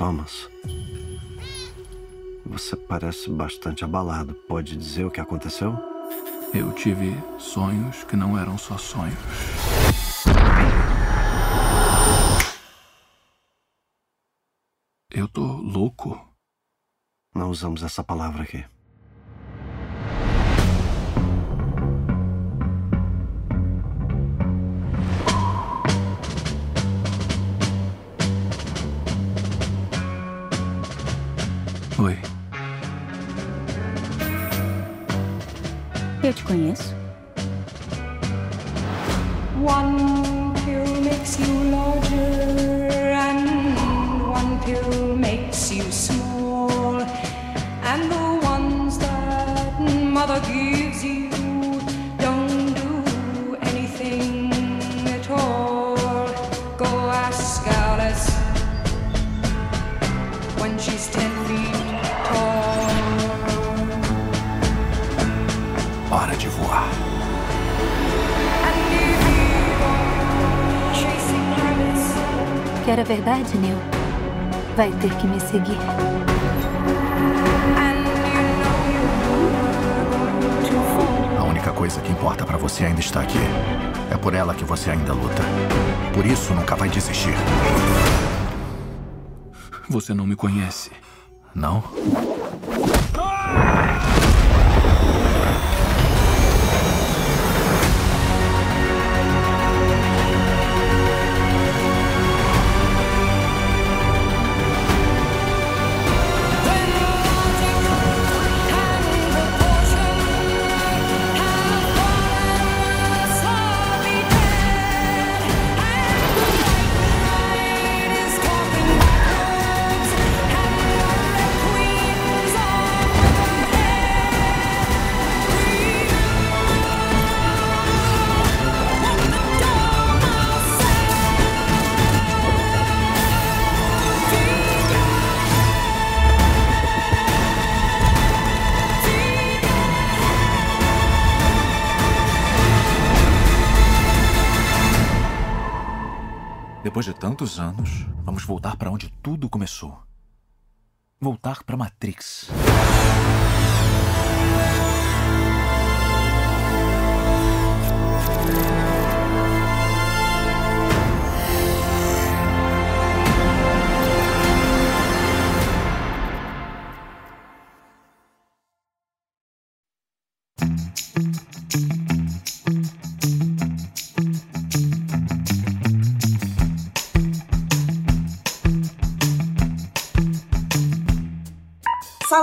Thomas. Você parece bastante abalado. Pode dizer o que aconteceu? Eu tive sonhos que não eram só sonhos. Eu tô louco. Não usamos essa palavra aqui. Quer a verdade, Neil? Vai ter que me seguir. A única coisa que importa pra você ainda está aqui. É por ela que você ainda luta. Por isso nunca vai desistir. Você não me conhece. Não? Depois de tantos anos, vamos voltar para onde tudo começou. Voltar para Matrix.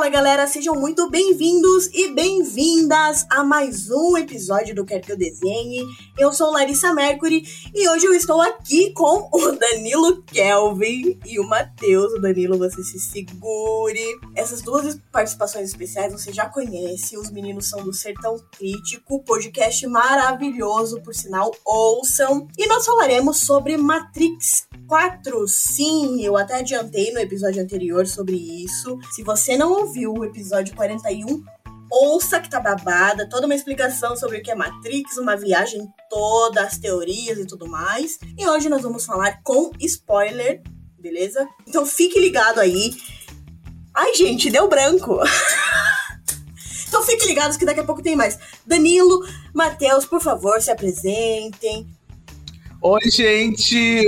Fala galera, sejam muito bem-vindos e bem-vindas a mais um episódio do Quer Que Eu Desenhe. Eu sou Larissa Mercury e hoje eu estou aqui com o Danilo Kelvin e o Matheus. O Danilo, você se segure. Essas duas participações especiais você já conhece. Os meninos são do Sertão Crítico, podcast maravilhoso, por sinal, ouçam. E nós falaremos sobre Matrix 4. Sim, eu até adiantei no episódio anterior sobre isso. Se você não ouviu o episódio 41, ouça que tá babada, toda uma explicação sobre o que é Matrix, uma viagem toda, as teorias e tudo mais. E hoje nós vamos falar com spoiler, beleza? Então fique ligado aí. Ai, gente, deu branco. então fique ligados que daqui a pouco tem mais. Danilo, Matheus, por favor, se apresentem. Oi, gente!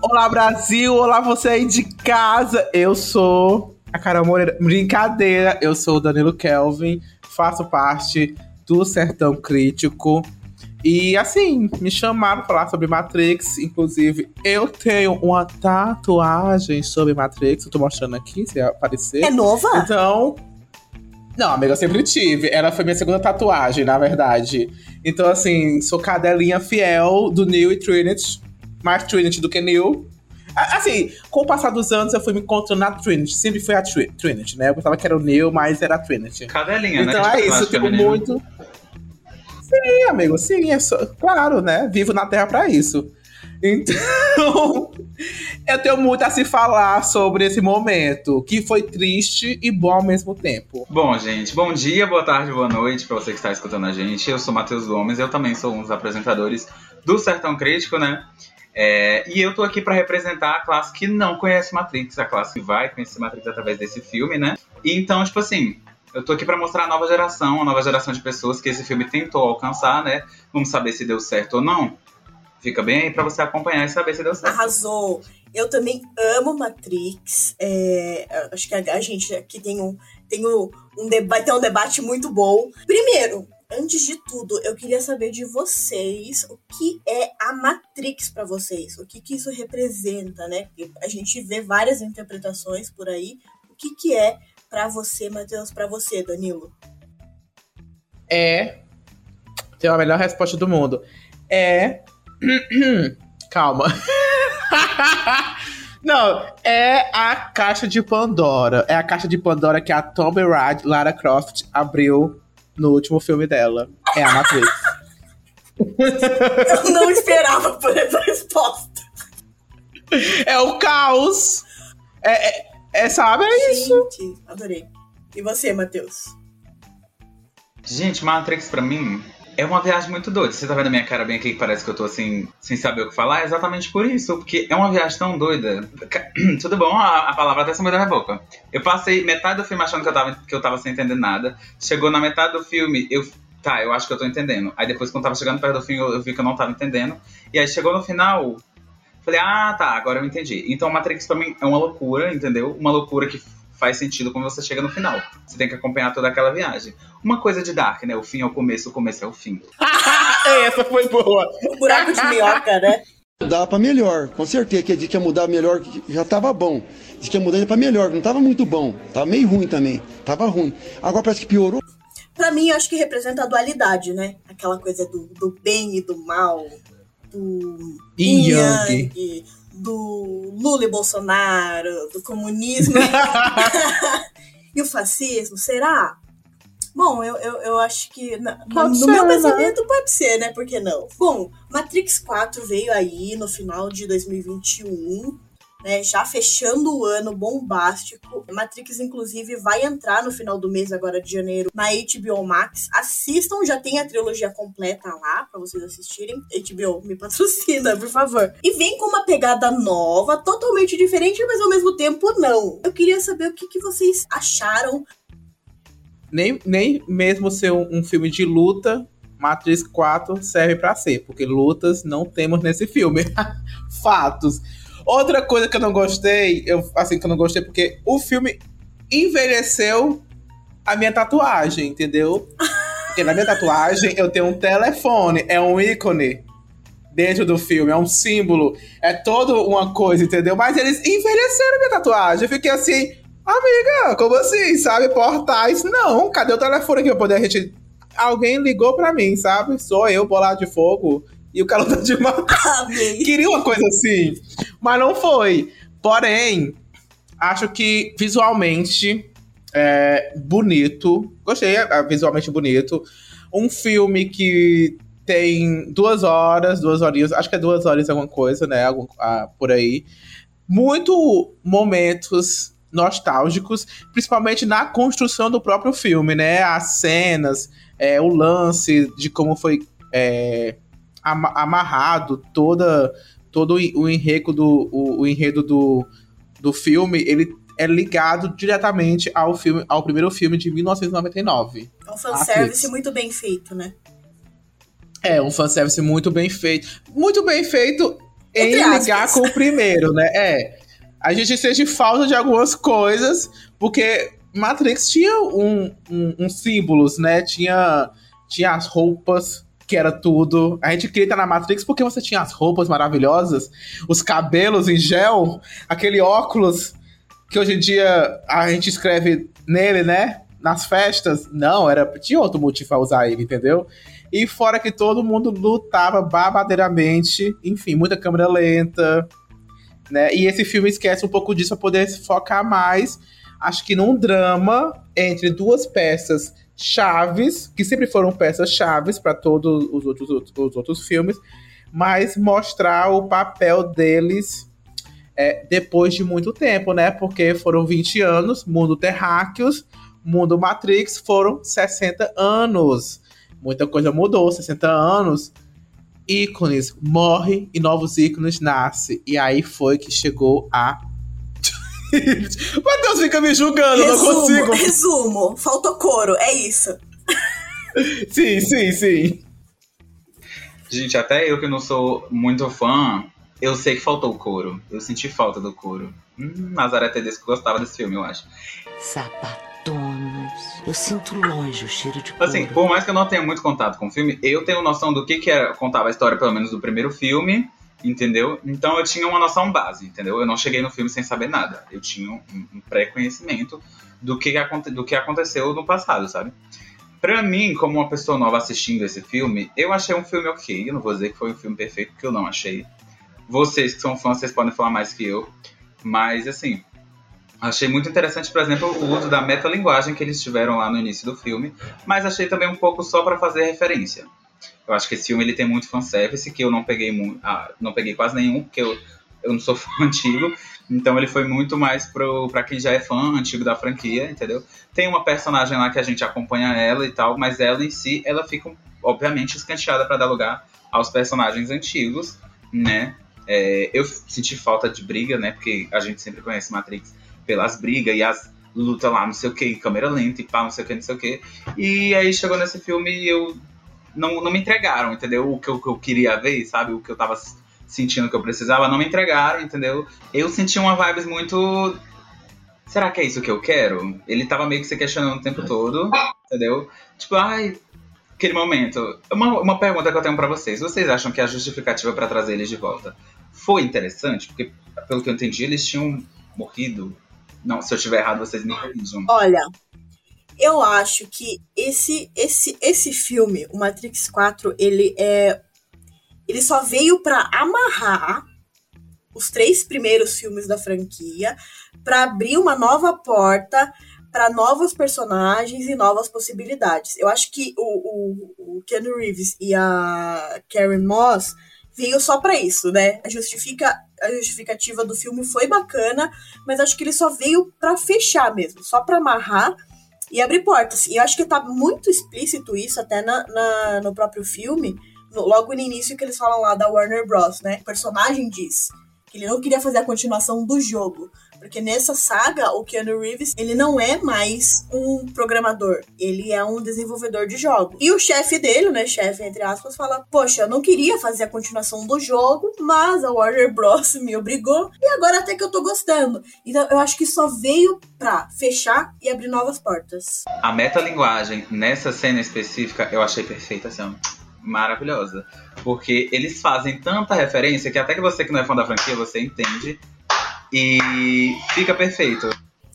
Olá, Brasil! Olá, você aí de casa! Eu sou a Carol Moreira. Brincadeira, eu sou o Danilo Kelvin, faço parte do Sertão Crítico. E assim, me chamaram pra falar sobre Matrix. Inclusive, eu tenho uma tatuagem sobre Matrix. Eu tô mostrando aqui, se aparecer. É nova? Então. Não, amiga, eu sempre tive. Ela foi minha segunda tatuagem, na verdade. Então, assim, sou cadelinha fiel do Neil e Trinity. Mais Trinity do que Neil. Assim, com o passar dos anos, eu fui me encontrando na Trinity. Sempre foi a Tri- Trinity, né? Eu pensava que era o Neil, mas era a Trinity. Cadelinha, né? Então De é isso, tatuagem tipo, feminina. muito. Sim, amigo, sim, é só- claro, né? Vivo na Terra pra isso. Então, eu tenho muito a se falar sobre esse momento, que foi triste e bom ao mesmo tempo. Bom, gente, bom dia, boa tarde, boa noite pra você que está escutando a gente. Eu sou Matheus Gomes, eu também sou um dos apresentadores do Sertão Crítico, né? É, e eu tô aqui para representar a classe que não conhece Matrix, a classe que vai conhecer Matrix através desse filme, né? E então, tipo assim, eu tô aqui para mostrar a nova geração, a nova geração de pessoas que esse filme tentou alcançar, né? Vamos saber se deu certo ou não. Fica bem aí pra você acompanhar e saber se deu certo. Arrasou. Eu também amo Matrix. É, acho que a, gente aqui tem um, tem um, um vai ter um debate muito bom. Primeiro, antes de tudo, eu queria saber de vocês o que é a Matrix para vocês, o que, que isso representa, né? A gente vê várias interpretações por aí. O que, que é para você, Matheus, para você, Danilo? É. Tem a melhor resposta do mundo. É Calma. Não, é a caixa de Pandora. É a caixa de Pandora que a Tomb Raider, Lara Croft, abriu no último filme dela. É a Matrix. Eu não esperava por essa resposta. É o caos. É, é, é sabe, é Gente, isso. adorei. E você, Matheus? Gente, Matrix pra mim é uma viagem muito doida. Você tá vendo a minha cara bem aqui que parece que eu tô assim, sem saber o que falar? É exatamente por isso, porque é uma viagem tão doida. Tudo bom, a, a palavra até saiu da minha boca. Eu passei metade do filme achando que eu, tava, que eu tava sem entender nada. Chegou na metade do filme, eu. Tá, eu acho que eu tô entendendo. Aí depois, quando tava chegando perto do fim, eu, eu vi que eu não tava entendendo. E aí chegou no final, falei, ah, tá, agora eu entendi. Então Matrix pra mim é uma loucura, entendeu? Uma loucura que faz sentido quando você chega no final. Você tem que acompanhar toda aquela viagem. Uma coisa de Dark, né? O fim é o começo, o começo é o fim. Essa foi boa. O buraco de minhoca, né? Dá pra melhor, com certeza. Que a que ia mudar melhor, que já tava bom. Diz que ia mudar pra melhor, não tava muito bom. Tava meio ruim também. Tava ruim. Agora parece que piorou. Pra mim, eu acho que representa a dualidade, né? Aquela coisa do, do bem e do mal, do Yin yin yang. Do Lula e Bolsonaro, do comunismo e o fascismo, será? Bom, eu, eu, eu acho que na- no ser, meu né? pensamento pode ser, né? Por que não? Bom, Matrix 4 veio aí no final de 2021, né? Já fechando o ano bombástico. Matrix, inclusive, vai entrar no final do mês, agora de janeiro, na HBO Max. Assistam, já tem a trilogia completa lá pra vocês assistirem. HBO, me patrocina, por favor. E vem com uma pegada nova, totalmente diferente, mas ao mesmo tempo não. Eu queria saber o que, que vocês acharam Nem, nem mesmo ser um, um filme de luta, Matrix 4 serve pra ser, porque lutas não temos nesse filme. Fatos. Outra coisa que eu não gostei, eu, assim, que eu não gostei, porque o filme envelheceu a minha tatuagem, entendeu? Porque na minha tatuagem eu tenho um telefone, é um ícone dentro do filme, é um símbolo, é toda uma coisa, entendeu? Mas eles envelheceram minha tatuagem. Eu fiquei assim, amiga, como assim, sabe? Portais, não, cadê o telefone que eu poder retirar? Alguém ligou pra mim, sabe? Sou eu, bolado de fogo, e o calor de matar. Amei. Queria uma coisa assim, mas não foi. Porém, acho que visualmente é bonito. Gostei, é visualmente bonito. Um filme que tem duas horas, duas horinhas, acho que é duas horas alguma coisa, né? Algum, ah, por aí. Muito momentos nostálgicos, principalmente na construção do próprio filme, né? As cenas, é, o lance de como foi é, amarrado toda todo o enredo do o, o enredo do, do filme, ele é ligado diretamente ao filme ao primeiro filme de 1999. É um fanservice muito bem feito, né? É um fanservice muito bem feito. Muito bem feito em ligar com o primeiro, né? É. A gente sente falta de algumas coisas, porque Matrix tinha um, um, uns símbolos, né? Tinha, tinha as roupas, que era tudo. A gente queria estar na Matrix porque você tinha as roupas maravilhosas, os cabelos em gel, aquele óculos que hoje em dia a gente escreve nele, né? Nas festas. Não, era tinha outro motivo pra usar ele, entendeu? E fora que todo mundo lutava babadeiramente, enfim, muita câmera lenta, né? E esse filme esquece um pouco disso pra poder se focar mais, acho que num drama entre duas peças chaves, que sempre foram peças chaves para todos os outros, os outros filmes, mas mostrar o papel deles é, depois de muito tempo, né? Porque foram 20 anos, mundo terráqueos, mundo Matrix foram 60 anos. Muita coisa mudou, 60 anos. ícones morrem e novos ícones nascem. E aí foi que chegou a. Matheus fica me julgando, resumo, não consigo. Resumo, faltou couro, é isso. sim, sim, sim. Gente, até eu que não sou muito fã, eu sei que faltou o couro. Eu senti falta do couro. Hum, Nazaré Tedesco gostava desse filme, eu acho. Sapatonas. Eu sinto longe o cheiro de couro. Assim, por mais que eu não tenha muito contato com o filme, eu tenho noção do que, que era, contava a história, pelo menos do primeiro filme, entendeu? Então eu tinha uma noção base, entendeu? Eu não cheguei no filme sem saber nada. Eu tinha um, um pré-conhecimento do que, do que aconteceu no passado, sabe? Pra mim, como uma pessoa nova assistindo esse filme, eu achei um filme ok. Eu não vou dizer que foi um filme perfeito, porque eu não achei. Vocês que são fãs, vocês podem falar mais que eu. Mas, assim, achei muito interessante, por exemplo, o uso da metalinguagem que eles tiveram lá no início do filme. Mas achei também um pouco só para fazer referência. Eu acho que esse filme ele tem muito fanservice, que eu não peguei, muito, ah, não peguei quase nenhum, porque eu, eu não sou fã antigo. Então ele foi muito mais pro, pra quem já é fã antigo da franquia, entendeu? Tem uma personagem lá que a gente acompanha ela e tal, mas ela em si, ela fica, obviamente, escanteada para dar lugar aos personagens antigos, né? É, eu senti falta de briga, né? Porque a gente sempre conhece Matrix pelas brigas e as lutas lá, não sei o que, câmera lenta e pá, não sei o que, não sei o que. E aí chegou nesse filme e eu não, não me entregaram, entendeu? O que eu, o que eu queria ver, sabe? O que eu tava sentindo que eu precisava, não me entregaram, entendeu? Eu senti uma vibes muito. Será que é isso que eu quero? Ele tava meio que se questionando o tempo todo, entendeu? Tipo, ai, aquele momento. Uma, uma pergunta que eu tenho para vocês. Vocês acham que a justificativa para trazer eles de volta foi interessante? Porque, pelo que eu entendi, eles tinham morrido. Não, se eu estiver errado, vocês me corrijam. Olha, eu acho que esse, esse, esse filme, o Matrix 4, ele é. Ele só veio para amarrar os três primeiros filmes da franquia, para abrir uma nova porta para novos personagens e novas possibilidades. Eu acho que o, o, o Keanu Reeves e a Karen Moss veio só para isso, né? A, justifica, a justificativa do filme foi bacana, mas acho que ele só veio para fechar mesmo, só para amarrar e abrir portas. E eu acho que tá muito explícito isso até na, na no próprio filme, no, logo no início que eles falam lá da Warner Bros, né? O personagem diz que ele não queria fazer a continuação do jogo, porque nessa saga, o Keanu Reeves, ele não é mais um programador, ele é um desenvolvedor de jogos. E o chefe dele, né, chefe entre aspas, fala: "Poxa, eu não queria fazer a continuação do jogo, mas a Warner Bros me obrigou e agora até que eu tô gostando". Então, eu acho que só veio pra fechar e abrir novas portas. A metalinguagem nessa cena específica eu achei perfeita, assim, maravilhosa. Porque eles fazem tanta referência que até que você que não é fã da franquia, você entende e fica perfeito.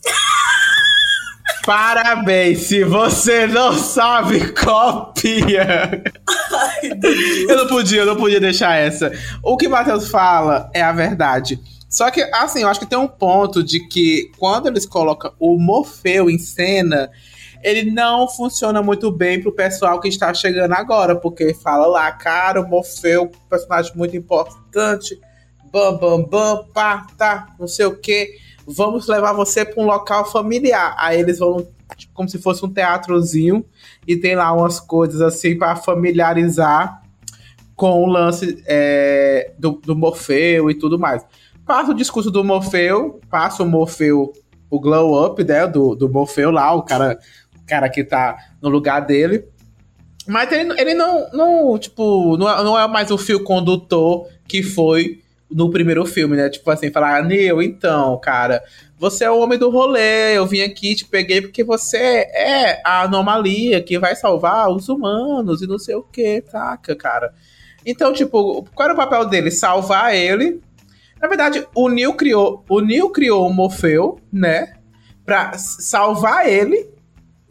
Parabéns! Se você não sabe, copia! eu não podia, eu não podia deixar essa. O que o Matheus fala é a verdade. Só que, assim, eu acho que tem um ponto de que quando eles colocam o Morfeu em cena, ele não funciona muito bem pro pessoal que está chegando agora, porque fala lá, cara, o Morfeu, personagem muito importante bam, bam, bam, pá, tá, não sei o que. Vamos levar você para um local familiar. Aí eles vão, tipo, como se fosse um teatrozinho, e tem lá umas coisas assim para familiarizar com o lance é, do, do Morfeu e tudo mais. Passa o discurso do Morfeu, passa o Morfeu, o glow up, né, do, do Morfeu lá, o cara, o cara que tá no lugar dele. Mas ele, ele não, não, tipo, não é, não é mais o fio condutor que foi no primeiro filme, né? Tipo assim, falar, Neil, então, cara, você é o homem do rolê, eu vim aqui, te peguei porque você é a anomalia que vai salvar os humanos e não sei o que, taca, cara. Então, tipo, qual era o papel dele? Salvar ele. Na verdade, o Neil criou, o Neil criou o Morfeu, né? Pra salvar ele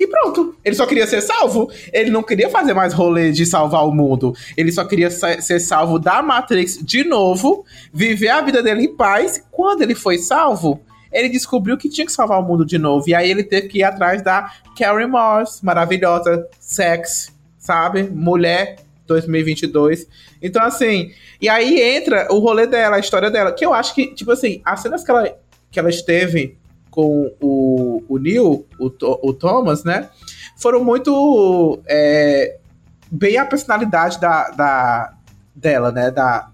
e pronto. Ele só queria ser salvo. Ele não queria fazer mais rolê de salvar o mundo. Ele só queria ser salvo da Matrix de novo, viver a vida dele em paz. Quando ele foi salvo, ele descobriu que tinha que salvar o mundo de novo. E aí ele teve que ir atrás da Carrie Moss, maravilhosa, sex, sabe? Mulher 2022. Então, assim, e aí entra o rolê dela, a história dela, que eu acho que, tipo assim, as cenas que ela, que ela esteve com o, o Neil, o, o Thomas, né? Foram muito. É, bem a personalidade da, da, dela, né? Da,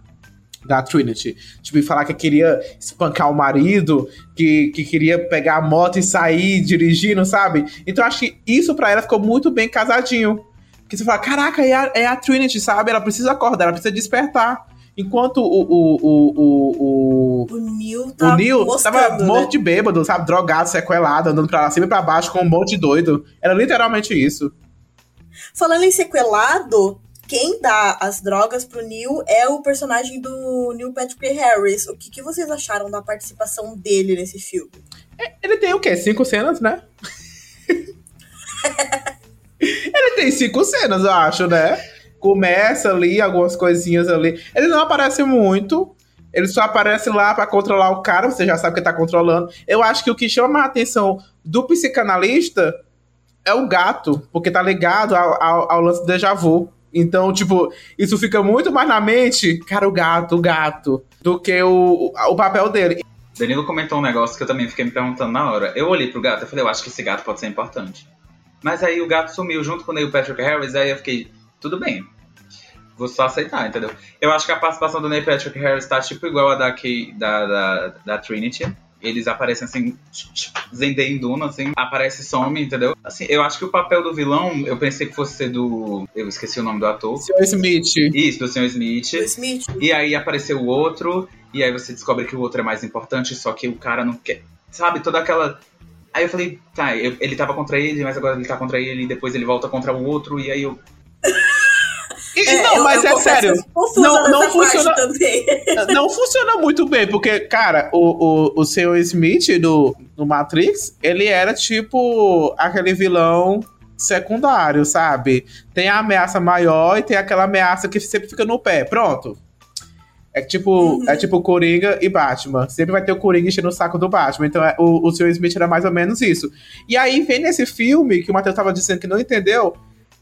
da Trinity. Tipo, falar que queria espancar o marido, que, que queria pegar a moto e sair dirigindo, sabe? Então acho que isso pra ela ficou muito bem casadinho. Porque você fala, caraca, é a, é a Trinity, sabe? Ela precisa acordar, ela precisa despertar. Enquanto o. O, o, o, o, Neil, tá o Neil tava né? morto de bêbado, sabe? Drogado, sequelado, andando pra cima e pra baixo com um monte de doido. Era literalmente isso. Falando em sequelado, quem dá as drogas pro Neil é o personagem do Neil Patrick Harris. O que, que vocês acharam da participação dele nesse filme? Ele tem o quê? Cinco cenas, né? Ele tem cinco cenas, eu acho, né? Começa ali, algumas coisinhas ali. Ele não aparece muito. Ele só aparece lá para controlar o cara, você já sabe que tá controlando. Eu acho que o que chama a atenção do psicanalista é o gato, porque tá ligado ao, ao, ao lance do déjà vu. Então, tipo, isso fica muito mais na mente, cara, o gato, o gato, do que o, o papel dele. Danilo comentou um negócio que eu também fiquei me perguntando na hora. Eu olhei pro gato e falei, eu acho que esse gato pode ser importante. Mas aí o gato sumiu junto com o Neil Patrick Harris, aí eu fiquei, tudo bem. Vou só aceitar, entendeu? Eu acho que a participação do Neil Patrick Harris tá tipo igual a da, Kay, da, da, da Trinity. Eles aparecem assim, Zendaya em Duna, assim, aparece e some, entendeu? Assim, eu acho que o papel do vilão, eu pensei que fosse ser do. Eu esqueci o nome do ator. Sr. Smith. Isso, do Sr. Smith. Smith. E aí apareceu o outro, e aí você descobre que o outro é mais importante, só que o cara não quer. Sabe, toda aquela. Aí eu falei, tá, eu, ele tava contra ele, mas agora ele tá contra ele, e depois ele volta contra o outro, e aí eu. É, não, mas é sério. Não, não funciona. Não funciona muito bem, porque, cara, o, o, o Sr. Smith do, do Matrix, ele era tipo aquele vilão secundário, sabe? Tem a ameaça maior e tem aquela ameaça que sempre fica no pé. Pronto. É tipo, uhum. é tipo Coringa e Batman. Sempre vai ter o Coringa enchendo o saco do Batman. Então é, o, o Sr. Smith era mais ou menos isso. E aí vem nesse filme que o Matheus tava dizendo que não entendeu.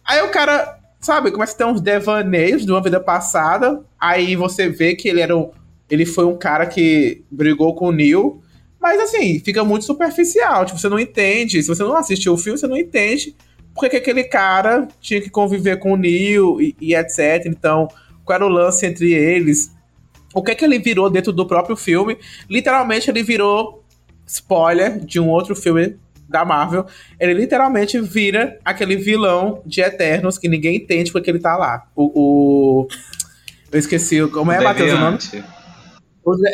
Aí o cara sabe, começa a ter uns devaneios de uma vida passada. Aí você vê que ele era um, ele foi um cara que brigou com o Neil. Mas assim, fica muito superficial. Tipo, você não entende. Se você não assistiu o filme, você não entende porque que aquele cara tinha que conviver com o Neil e, e etc. Então, qual era o lance entre eles? O que é que ele virou dentro do próprio filme? Literalmente, ele virou spoiler de um outro filme da Marvel, ele literalmente vira aquele vilão de Eternos que ninguém entende porque ele tá lá. O. o... Eu esqueci, como é, Matheus, o nome?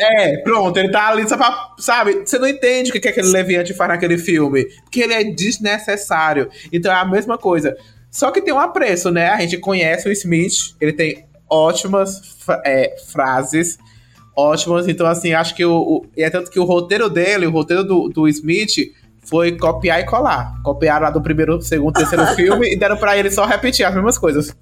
É, pronto, ele tá ali só pra. Sabe? Você não entende o que, que aquele Leviante faz naquele filme. Porque ele é desnecessário. Então é a mesma coisa. Só que tem um apreço, né? A gente conhece o Smith, ele tem ótimas é, frases. Ótimas, então assim, acho que o, o. É tanto que o roteiro dele, o roteiro do, do Smith, foi copiar e colar. Copiaram lá do primeiro, segundo, terceiro filme e deram para ele só repetir as mesmas coisas.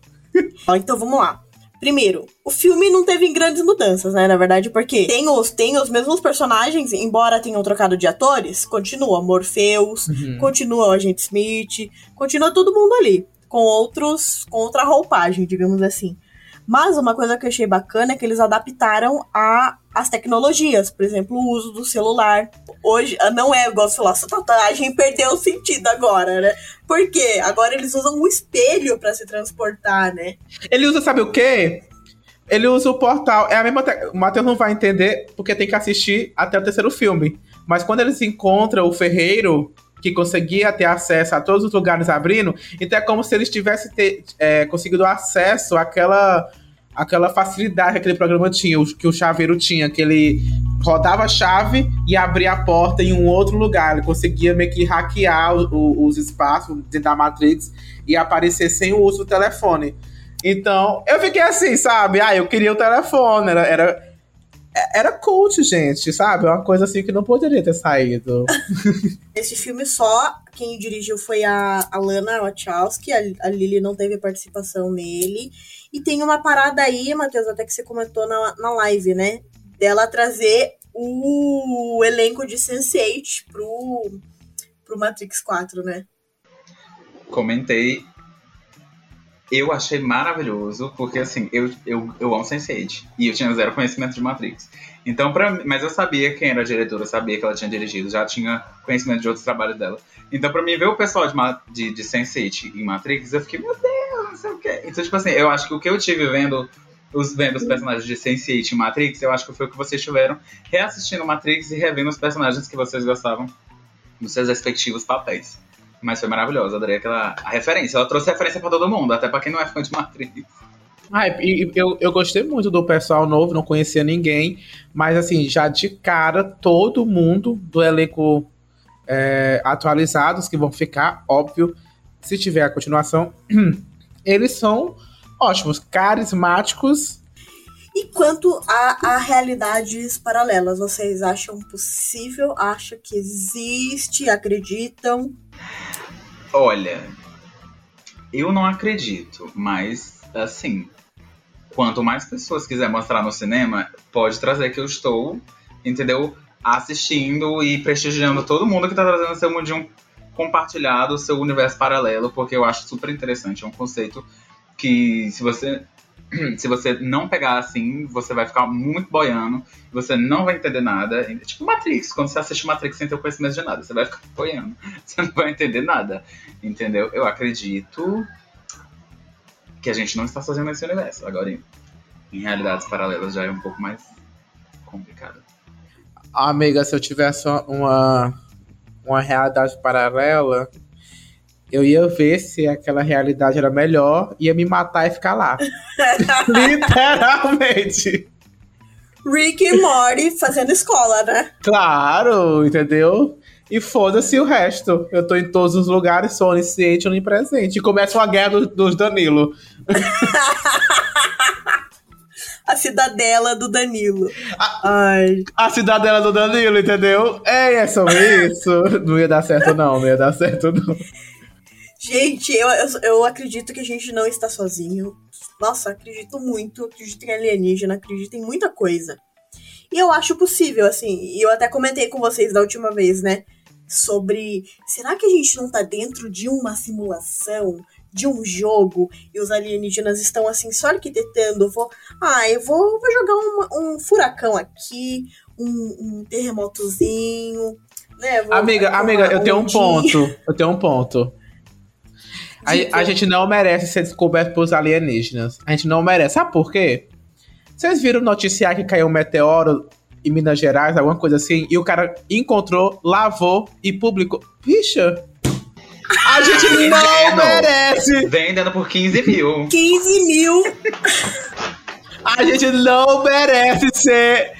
então vamos lá. Primeiro, o filme não teve grandes mudanças, né? Na verdade, porque tem os, tem os mesmos personagens, embora tenham trocado de atores, continua Morpheus, uhum. continua o Agente Smith, continua todo mundo ali, com outros, com outra roupagem, digamos assim. Mas uma coisa que eu achei bacana é que eles adaptaram a as tecnologias, por exemplo, o uso do celular. Hoje, ah, não é igual falar, sua tatuagem perdeu o sentido agora, né? Por quê? Agora eles usam um espelho para se transportar, né? Ele usa, sabe o quê? Ele usa o portal. É a mesma. Te... O Matheus não vai entender porque tem que assistir até o terceiro filme. Mas quando eles encontram o ferreiro que conseguia ter acesso a todos os lugares abrindo, então é como se eles tivessem ter, é, conseguido acesso àquela aquela facilidade que aquele programa tinha, que o chaveiro tinha, que ele rodava a chave e abria a porta em um outro lugar. Ele conseguia meio que hackear o, o, os espaços dentro da Matrix e aparecer sem o uso do telefone. Então, eu fiquei assim, sabe? Ah, eu queria o telefone, era, era era cult, gente, sabe? É uma coisa assim que não poderia ter saído. Esse filme só quem dirigiu foi a, a Lana Wachowski, a, a Lily não teve participação nele. E tem uma parada aí, Matheus, até que você comentou na, na live, né? Dela trazer o elenco de Sense8 pro, pro Matrix 4, né? Comentei. Eu achei maravilhoso, porque assim, eu, eu, eu amo Sense8 e eu tinha zero conhecimento de Matrix. Então, pra, mas eu sabia quem era a diretora, sabia que ela tinha dirigido, já tinha conhecimento de outros trabalhos dela. Então, pra mim, ver o pessoal de, de, de Sense8 em Matrix, eu fiquei, meu Deus, não sei o quê. Então, tipo assim, eu acho que o que eu tive vendo os, vendo os personagens de Sense8 e Matrix, eu acho que foi o que vocês tiveram reassistindo Matrix e revendo os personagens que vocês gostavam nos seus respectivos papéis. Mas foi maravilhoso, adorei aquela a referência. Ela trouxe referência pra todo mundo, até pra quem não é fã de Matrix. Ah, e eu, eu gostei muito do pessoal novo, não conhecia ninguém, mas assim, já de cara, todo mundo do elenco é, atualizados que vão ficar, óbvio, se tiver a continuação, eles são ótimos, carismáticos. E quanto a, a realidades paralelas, vocês acham possível? Acham que existe? Acreditam? Olha, eu não acredito, mas assim, quanto mais pessoas quiser mostrar no cinema, pode trazer que eu estou, entendeu? Assistindo e prestigiando todo mundo que tá trazendo seu mundinho compartilhado, seu universo paralelo, porque eu acho super interessante. É um conceito que, se você se você não pegar assim, você vai ficar muito boiando, você não vai entender nada. É tipo Matrix, quando você assiste Matrix sem ter o conhecimento de nada, você vai ficar boiando, você não vai entender nada, entendeu? Eu acredito que a gente não está sozinho nesse universo. Agora, em, em realidades paralelas já é um pouco mais complicado. Amiga, se eu tivesse uma, uma realidade paralela, eu ia ver se aquela realidade era melhor, ia me matar e ficar lá. Literalmente. Rick e Morty fazendo escola, né? Claro, entendeu? E foda-se o resto. Eu tô em todos os lugares, sou onisciente, onipresente. E começa uma guerra do, dos Danilo. a cidadela do Danilo. A, Ai. a cidadela do Danilo, entendeu? É, é só isso. Não ia dar certo, não. Não ia dar certo, não. Gente, eu, eu, eu, acredito que a gente não está sozinho. Nossa, acredito muito. Acredito em alienígena, acredito em muita coisa. E eu acho possível, assim. E eu até comentei com vocês da última vez, né? Sobre. Será que a gente não tá dentro de uma simulação? De um jogo e os alienígenas estão assim só arquitetando. Vou, ah, eu vou, vou jogar um, um furacão aqui, um, um terremotozinho, né? Vou, amiga, amiga, eu tenho um ponto. Eu tenho um ponto. A, a, gente não merece ser descoberto pelos alienígenas. A gente não merece. Sabe por quê? Vocês viram noticiar que caiu um meteoro em Minas Gerais, alguma coisa assim, e o cara encontrou, lavou e publicou. Bicha! A gente não merece! Vendendo por 15 mil. 15 mil! a gente não merece ser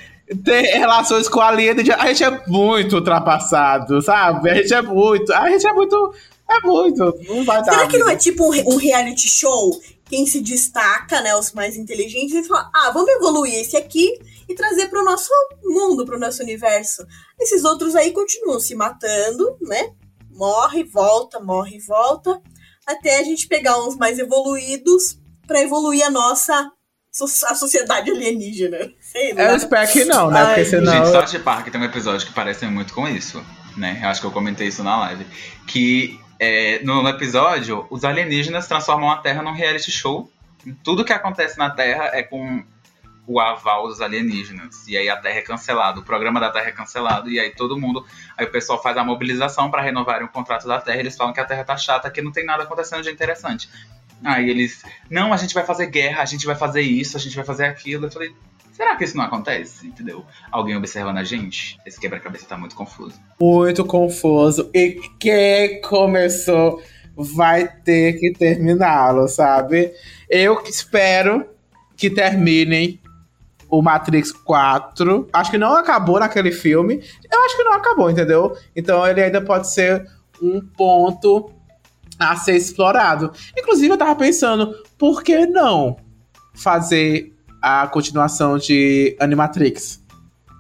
ter relações com alienígenas. A gente é muito ultrapassado, sabe? A gente é muito. A gente é muito é muito, não vai dar. Será que não é tipo um, reality show? Quem se destaca, né, os mais inteligentes, e fala, ah, vamos evoluir esse aqui e trazer para o nosso mundo, para o nosso universo. Esses outros aí continuam se matando, né? Morre, volta, morre, volta, até a gente pegar uns mais evoluídos para evoluir a nossa a sociedade alienígena. Sei lá. Eu espero que não, né? Ai, Porque senão... Gente, South Park tem um episódio que parece muito com isso, né? Eu acho que eu comentei isso na live. Que é, no, no, episódio, os alienígenas transformam a Terra num reality show. Tudo que acontece na Terra é com o aval dos alienígenas. E aí a Terra é cancelada, o programa da Terra é cancelado, e aí todo mundo. Aí o pessoal faz a mobilização para renovarem o contrato da Terra. Eles falam que a Terra tá chata, que não tem nada acontecendo de interessante. Aí eles, não, a gente vai fazer guerra, a gente vai fazer isso, a gente vai fazer aquilo. Eu falei, Será que isso não acontece? Entendeu? Alguém observando a gente? Esse quebra-cabeça tá muito confuso. Muito confuso. E quem começou vai ter que terminá-lo, sabe? Eu espero que terminem o Matrix 4. Acho que não acabou naquele filme. Eu acho que não acabou, entendeu? Então ele ainda pode ser um ponto a ser explorado. Inclusive, eu tava pensando, por que não fazer a continuação de Animatrix.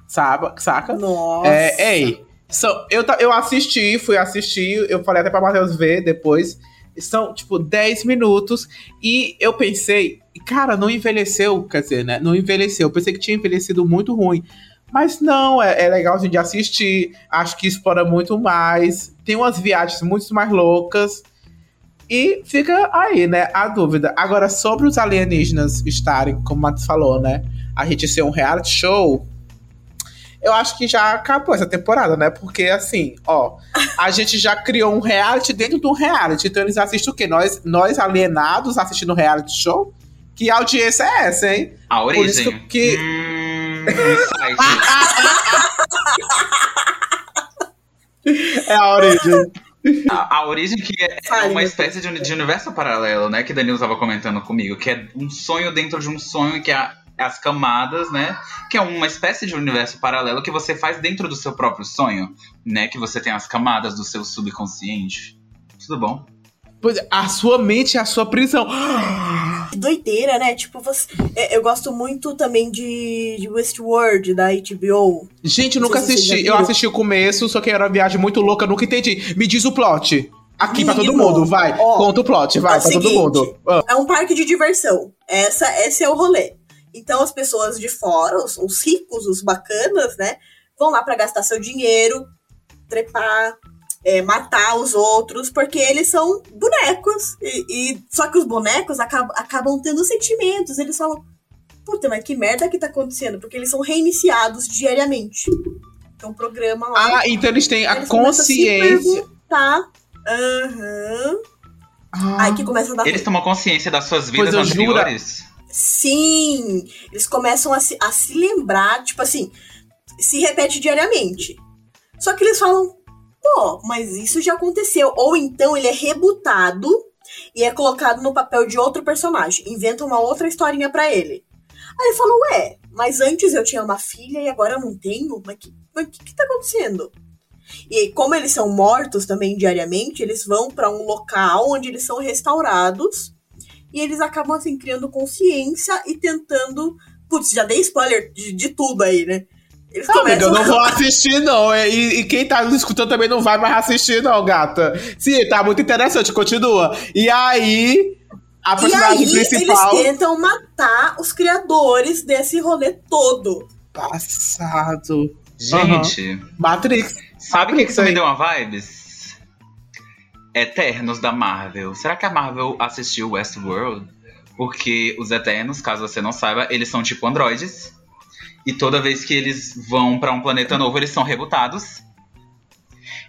Sabe? Saca? Nossa. É, ei, so, eu, eu assisti, fui assistir, eu falei até pra Matheus ver depois. São, tipo, 10 minutos. E eu pensei, cara, não envelheceu, quer dizer, né? Não envelheceu. Eu pensei que tinha envelhecido muito ruim. Mas não, é, é legal de assistir. Acho que explora muito mais. Tem umas viagens muito mais loucas. E fica aí, né, a dúvida. Agora, sobre os alienígenas estarem, como o Matos falou, né, a gente ser um reality show, eu acho que já acabou essa temporada, né? Porque, assim, ó, a gente já criou um reality dentro de um reality. Então eles assistem o quê? Nós, nós alienados assistindo um reality show? Que audiência é essa, hein? A Por origem. isso que. Hum. É a origem. A, a origem que é, é uma espécie de, de universo paralelo, né? Que Danilo estava comentando comigo, que é um sonho dentro de um sonho, que é a- as camadas, né? Que é uma espécie de universo paralelo que você faz dentro do seu próprio sonho, né? Que você tem as camadas do seu subconsciente. Tudo bom? Pois é, A sua mente é a sua prisão. Doideira, né? Tipo, você... é, eu gosto muito também de, de Westworld, da HBO. Gente, eu nunca assisti. Eu assisti o começo, só que era uma viagem muito louca, nunca entendi. Me diz o plot. Aqui pra todo Menino, mundo, vai. ó, Conta o plot, vai, é pra todo seguinte, mundo. Ah. É um parque de diversão. Essa, esse é o rolê. Então as pessoas de fora, os, os ricos, os bacanas, né? Vão lá pra gastar seu dinheiro, trepar, é, matar os outros, porque eles são bonecos. E, e- só que os bonecos acabam, acabam tendo sentimentos. Eles falam, puta, mas que merda que tá acontecendo? Porque eles são reiniciados diariamente. Então um programa lá. Ah, então eles têm a eles consciência. perguntar. Aham. Aí que começa a dar Eles tomam consciência das suas vidas Pois anteriores. Sim! Eles começam a se, a se lembrar, tipo assim, se repete diariamente. Só que eles falam, pô, mas isso já aconteceu. Ou então ele é rebutado e é colocado no papel de outro personagem. Inventa uma outra historinha pra ele. Aí ele fala, ué, mas antes eu tinha uma filha e agora eu não tenho? Mas o que, mas que, que tá acontecendo? E como eles são mortos também diariamente, eles vão pra um local onde eles são restaurados e eles acabam assim criando consciência e tentando. Putz, já dei spoiler de, de tudo aí, né? Eles Amiga, eu não vou assistir, não. E, e quem tá nos escutando também não vai mais assistir, não, gata. Sim, tá muito interessante, continua. E aí, a E personagem aí, principal. eles tentam matar os criadores desse rolê todo. Passado. Gente, Matrix. sabe o que, que isso me deu uma vibes? Eternos da Marvel. Será que a Marvel assistiu Westworld? Porque os Eternos, caso você não saiba, eles são tipo androides. E toda vez que eles vão pra um planeta novo, eles são rebutados.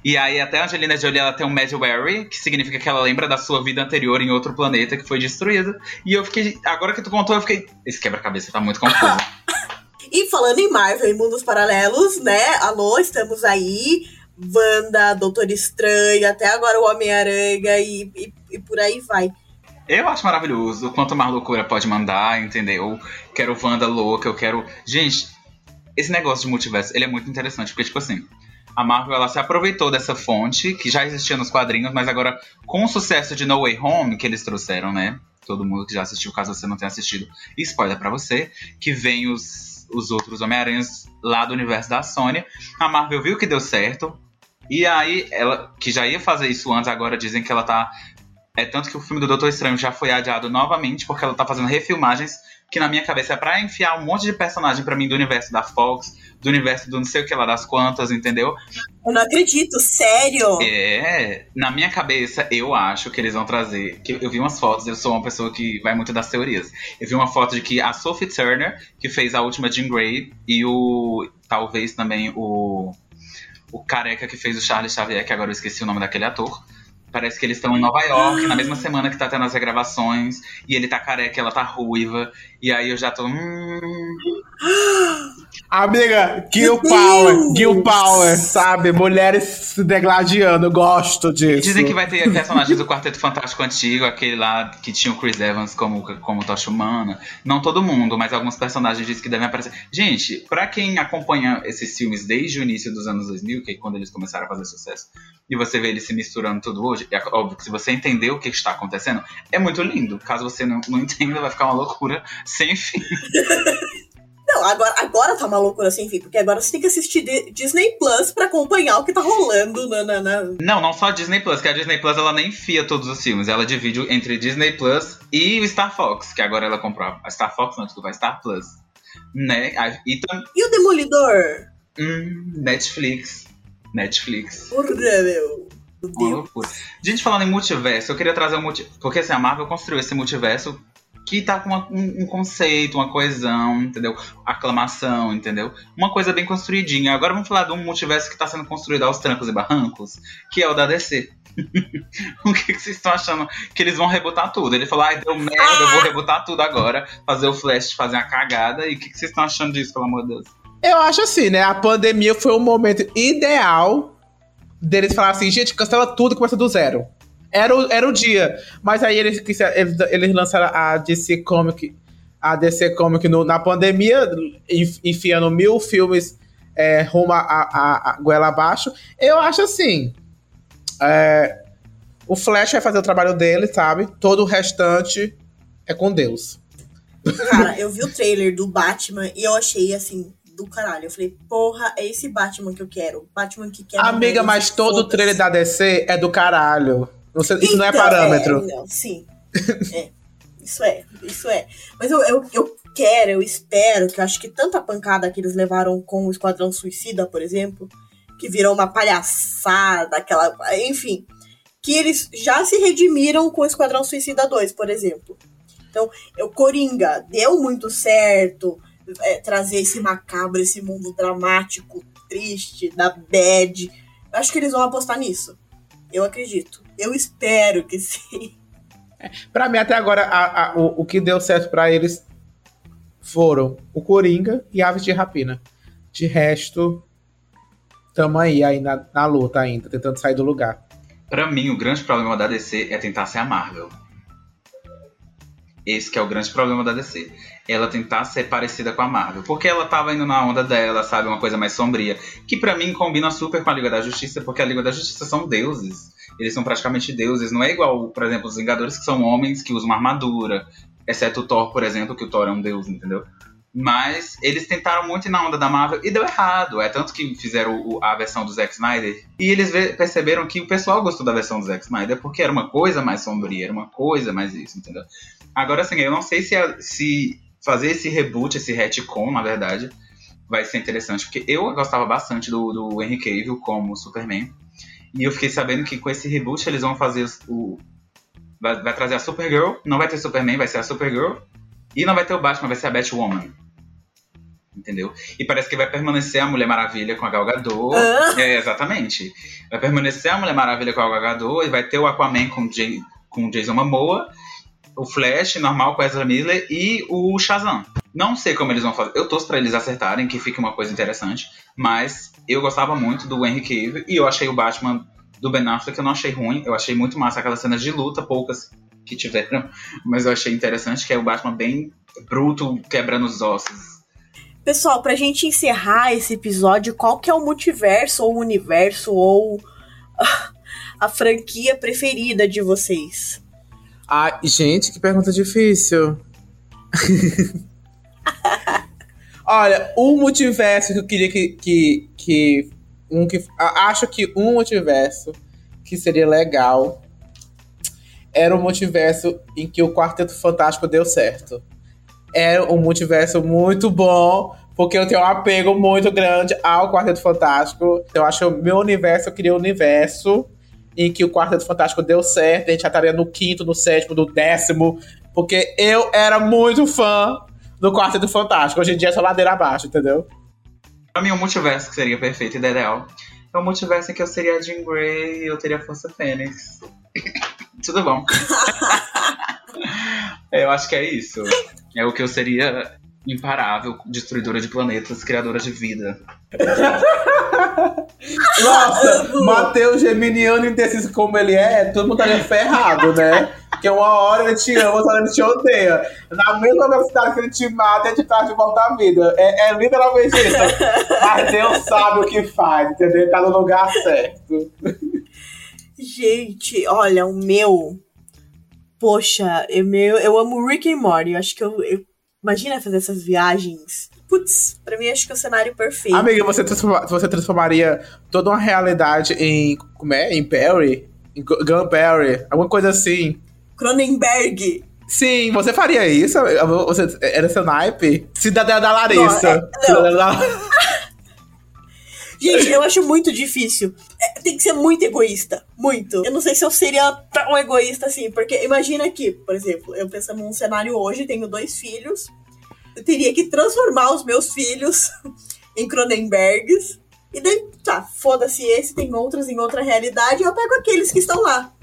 E aí até a Angelina Jolie ela tem um Medwary, que significa que ela lembra da sua vida anterior em outro planeta que foi destruído. E eu fiquei, agora que tu contou, eu fiquei, esse quebra-cabeça tá muito confuso. E falando em Marvel e mundos paralelos, né? Alô, estamos aí. Wanda, Doutor Estranho, até agora o Homem-Aranha e, e, e por aí vai. Eu acho maravilhoso. Quanto mais loucura pode mandar, entendeu? Quero Wanda louca, eu quero. Gente, esse negócio de multiverso, ele é muito interessante, porque, tipo assim, a Marvel ela se aproveitou dessa fonte, que já existia nos quadrinhos, mas agora, com o sucesso de No Way Home, que eles trouxeram, né? Todo mundo que já assistiu, caso você não tenha assistido, spoiler pra você, que vem os, os outros Homem-Aranhas lá do universo da Sony. A Marvel viu que deu certo. E aí, ela, que já ia fazer isso antes, agora dizem que ela tá é tanto que o filme do Doutor Estranho já foi adiado novamente, porque ela tá fazendo refilmagens, que na minha cabeça é pra enfiar um monte de personagem pra mim do universo da Fox, do universo do não sei o que lá das quantas, entendeu? Eu não acredito, sério. É, na minha cabeça, eu acho que eles vão trazer. Que eu vi umas fotos, eu sou uma pessoa que vai muito das teorias. Eu vi uma foto de que a Sophie Turner, que fez a última Jean Grey, e o. talvez também o. O careca que fez o Charles Xavier, que agora eu esqueci o nome daquele ator. Parece que eles estão em Nova York, na mesma semana que tá tendo as regravações, e ele tá careca, ela tá ruiva, e aí eu já tô. Hum, Amiga, Gil Power! Gil Power, sabe? Mulheres se degladiando, gosto disso. Dizem que vai ter personagens do Quarteto Fantástico antigo, aquele lá que tinha o Chris Evans como, como Tocha Humana. Não todo mundo, mas alguns personagens dizem que devem aparecer. Gente, pra quem acompanha esses filmes desde o início dos anos 2000, que é quando eles começaram a fazer sucesso, e você vê eles se misturando tudo hoje, é óbvio que se você entender o que está acontecendo, é muito lindo. Caso você não, não entenda, vai ficar uma loucura sem fim. Não, agora, agora tá uma loucura sem fim, porque agora você tem que assistir Di- Disney Plus pra acompanhar o que tá rolando na. na, na- Não, não só Disney Plus, que a Disney Plus ela nem enfia todos os filmes, ela divide entre Disney Plus e o Star Fox, que agora ela comprou. A Star Fox não, desculpa, a Star Plus. Né? E tam- E o Demolidor? hum, Netflix. Netflix. Porra, meu. Uma Deus. loucura. Gente, falando em multiverso, eu queria trazer um multiverso. Porque assim, a Marvel construiu esse multiverso que tá com uma- um, um conceito, uma coesão, entendeu? Aclamação, entendeu? Uma coisa bem construidinha. Agora vamos falar de um multiverso que tá sendo construído aos trancos e barrancos, que é o da DC. o que, que vocês estão achando? Que eles vão rebotar tudo. Ele falou, ai, deu merda, eu vou rebotar tudo agora, fazer o Flash fazer uma cagada. E o que, que vocês estão achando disso, pelo amor de Deus? Eu acho assim, né? A pandemia foi o momento ideal deles falar assim, gente, cancela tudo e começa do zero. Era o, era o dia. Mas aí eles, eles, lançaram a DC Comic, a DC Comic no- na pandemia, enf- enfiando mil filmes é, rumo a, a, a goela abaixo. Eu acho assim. é, o Flash vai fazer o trabalho dele, sabe? Todo o restante é com Deus. Cara, eu vi o trailer do Batman e eu achei assim, do caralho. Eu falei, porra, é esse Batman que eu quero. Batman que quer. Amiga, mas todo o trailer da DC é do caralho. Não sei- isso não é Então, parâmetro. é, não, sim. É. Isso é, isso é. Mas eu, eu, eu quero, eu espero que eu acho que tanta pancada que eles levaram com o Esquadrão Suicida, por exemplo, que virou uma palhaçada, aquela. Enfim. Que eles já se redimiram com o Esquadrão Suicida 2, por exemplo. Então, o Coringa deu muito certo é, trazer esse macabro, esse mundo dramático, triste, da bad. Eu acho que eles vão apostar nisso. Eu acredito. Eu espero que sim. Pra mim, até agora, a- a- o, o que deu certo pra eles foram o Coringa e Aves de Rapina. De resto, tamo aí, aí na, na luta ainda, tentando sair do lugar. Pra mim, o grande problema da DC é tentar ser a Marvel. Esse que é o grande problema da DC. Ela tentar ser parecida com a Marvel. Porque ela tava indo na onda dela, sabe? Uma coisa mais sombria. Que pra mim combina super com a Liga da Justiça, porque a Liga da Justiça são deuses. Eles são praticamente deuses. Não é igual, por exemplo, os Vingadores, que são homens que usam uma armadura. Exceto o Thor, por exemplo, que o Thor é um deus, entendeu? Mas eles tentaram muito ir na onda da Marvel e deu errado. É tanto que fizeram o- a versão do Zack Snyder. E eles perceberam que o pessoal gostou da versão do Zack Snyder porque era uma coisa mais sombria, era uma coisa mais isso, entendeu? Agora, assim, eu não sei se, a- se fazer esse reboot, esse retcon, na verdade, vai ser interessante. Porque eu gostava bastante do, do Henry Cavill como Superman. E eu fiquei sabendo que com esse reboot eles vão fazer o. Vai, vai trazer a Supergirl, não vai ter Superman, vai ser a Supergirl. E não vai ter o Batman, vai ser a Batwoman. Entendeu? E parece que vai permanecer a Mulher Maravilha com a Gal Gadot. Hã? É, exatamente. Vai permanecer a Mulher Maravilha com a Gal Gadot e vai ter o Aquaman com, Jay, com Jason Momoa, o Flash normal com Ezra Miller e o Shazam. Não sei como eles vão fazer. Eu torço pra eles acertarem, que fique uma coisa interessante. Mas eu gostava muito do Henry Cavill e eu achei o Batman do Ben Affleck, eu não achei ruim. Eu achei muito massa aquelas cenas de luta, poucas que tiveram. Mas eu achei interessante, que é o Batman bem bruto, quebrando os ossos. Pessoal, pra gente encerrar esse episódio, qual que é o multiverso ou o universo ou a franquia preferida de vocês? Ai, gente, que pergunta difícil. Olha, um multiverso que eu queria que. que, que um que acho que um multiverso que seria legal era o multiverso em que o Quarteto Fantástico deu certo. Era um multiverso muito bom, porque eu tenho um apego muito grande ao Quarteto Fantástico. Eu acho que o meu universo, eu queria um universo em que o Quarteto Fantástico deu certo, a gente já estaria no quinto, no sétimo, no décimo, porque eu era muito fã do Quarteto Fantástico. Hoje em dia é só ladeira abaixo, entendeu? Pra mim, o multiverso que seria perfeito e ideal é o multiverso em que eu seria a Jean Grey e eu teria a Força Fênix. Tudo bom. eu acho que é isso. É o que eu seria imparável, destruidora de planetas, criadora de vida. Nossa, Matheus Geminiano indeciso como ele é, todo mundo estaria ferrado, né? Porque uma hora ele te ama, outra hora ele te odeia. Na mesma velocidade que ele te mata, ele te traz de volta à vida. É, é literalmente isso. Mas Deus sabe o que faz, entendeu? Ele tá no lugar certo. Gente, olha, o meu. Poxa, eu, meu, eu amo Rick and Morty. Eu acho que eu, eu- Imagina fazer essas viagens. Putz, pra mim acho que é o cenário perfeito. Amiga, você, transforma- você transformaria toda uma realidade em. Como é? Em Perry? Em Gu- Gunberry? Alguma coisa assim. Cronenberg. Sim, você faria isso? Você, era seu naipe? Cidadã da Larissa. Não, é- não. Cidadã da- Gente, eu acho muito difícil. É, tem que ser muito egoísta. Muito. Eu não sei se eu seria tão egoísta assim, porque imagina que, por exemplo, eu pensando num cenário hoje, tenho dois filhos. Eu teria que transformar os meus filhos em Cronenbergs. E daí, tá, foda-se esse, tem outros em outra realidade, eu pego aqueles que estão lá.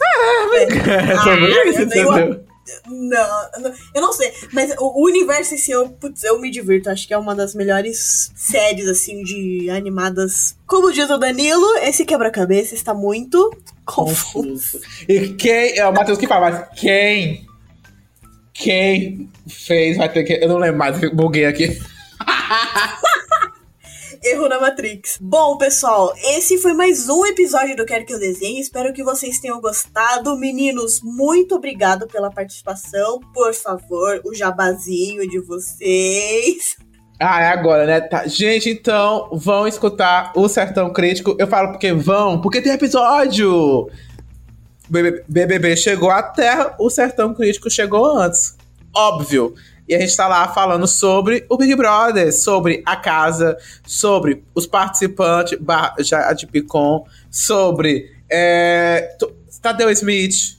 É, ah, isso, entendeu? Não, não, eu não sei. Mas o, universo, assim, eu, putz, eu me divirto. Acho que é uma das melhores séries, assim, de animadas. Como diz o Danilo, esse quebra-cabeça está muito confuso. E quem. É o Matheus que fala, mas quem. Quem fez vai ter que. Eu não lembro mais, buguei aqui. Erro na Matrix. Bom, pessoal, esse foi mais um episódio do Quero Que Eu Desenhe. Espero que vocês tenham gostado. Meninos, muito obrigado pela participação. Por favor, o jabazinho de vocês. Ah, é agora, né? Tá. Gente, então, vão escutar o Sertão Crítico. Eu falo porque vão, porque tem episódio. BBB chegou Terra, o Sertão Crítico chegou antes. Óbvio. E a gente tá lá falando sobre o Big Brother, sobre a casa, sobre os participantes já de Picon, sobre é, Tadeu Smith,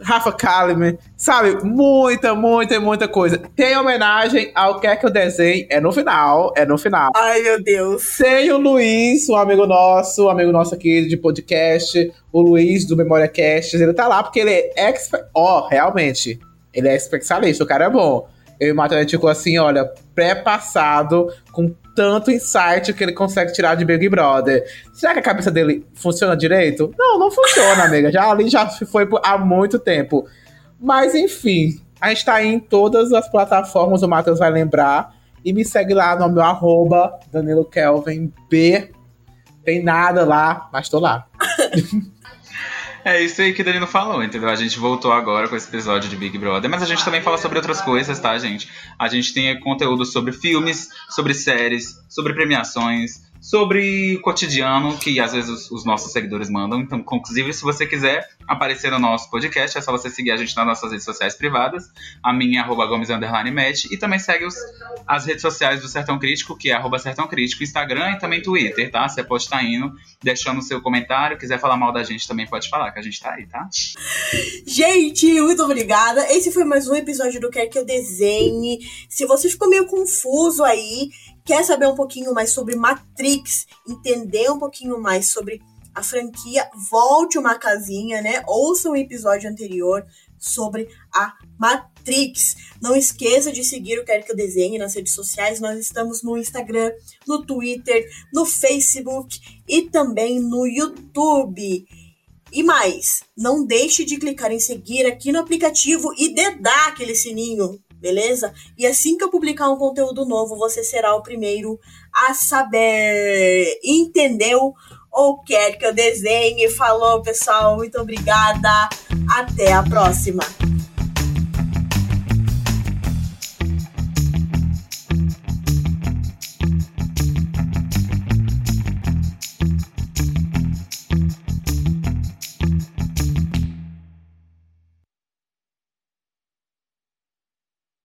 Rafa Kalimann, sabe? Muita, muita, muita coisa. Tem homenagem ao Quer Que Eu Desenhe, é no final, é no final. Ai, meu Deus. Tem o Luiz, um amigo nosso, um amigo nosso aqui de podcast, o Luiz do Memória Cast, ele tá lá porque ele é expert, ó, oh, realmente, ele é especialista, o cara é bom eu e o Matheus ficou assim, olha, pré-passado, com tanto insight que ele consegue tirar de Big Brother. Será que a cabeça dele funciona direito? Não, não funciona, amiga. Já ali já foi há muito tempo. Mas enfim, a gente tá em todas as plataformas, o Matheus vai lembrar. E me segue lá no meu arroba, Danilo Kelvin B. Tem nada lá, mas tô lá. É isso aí que o Danilo falou, entendeu? A gente voltou agora com esse episódio de Big Brother, mas a gente também fala sobre outras coisas, tá, gente? A gente tem conteúdo sobre filmes, sobre séries, sobre premiações, sobre o cotidiano que às vezes os, os, nossos seguidores mandam. Então, inclusive, se você quiser aparecer no nosso podcast, é só você seguir a gente nas nossas redes sociais privadas. A minha arroba Gomes Match, e também segue os, as redes sociais do Sertão Crítico, que é arroba Sertão Crítico, Instagram e também Twitter, tá? Você pode estar indo, deixando o seu comentário. Quiser falar mal da gente também pode falar, que a gente tá aí, tá? Gente, muito obrigada. Esse foi mais um episódio do Quer Que Eu Desenhe. Se você ficou meio confuso aí, quer saber um pouquinho mais sobre Matrix, entender um pouquinho mais sobre a franquia, volte uma casinha, né? Ouça um episódio anterior sobre a Matrix. Não esqueça de seguir o Quero Que Eu Desenhe nas redes sociais. Nós estamos no Instagram, no Twitter, no Facebook e também no YouTube. E mais, não deixe de clicar em seguir aqui no aplicativo e dedar aquele sininho beleza? E assim que eu publicar um conteúdo novo, você será o primeiro a saber. Entendeu? Ou quer que eu desenhe? Falou, pessoal. Muito obrigada. Até a próxima.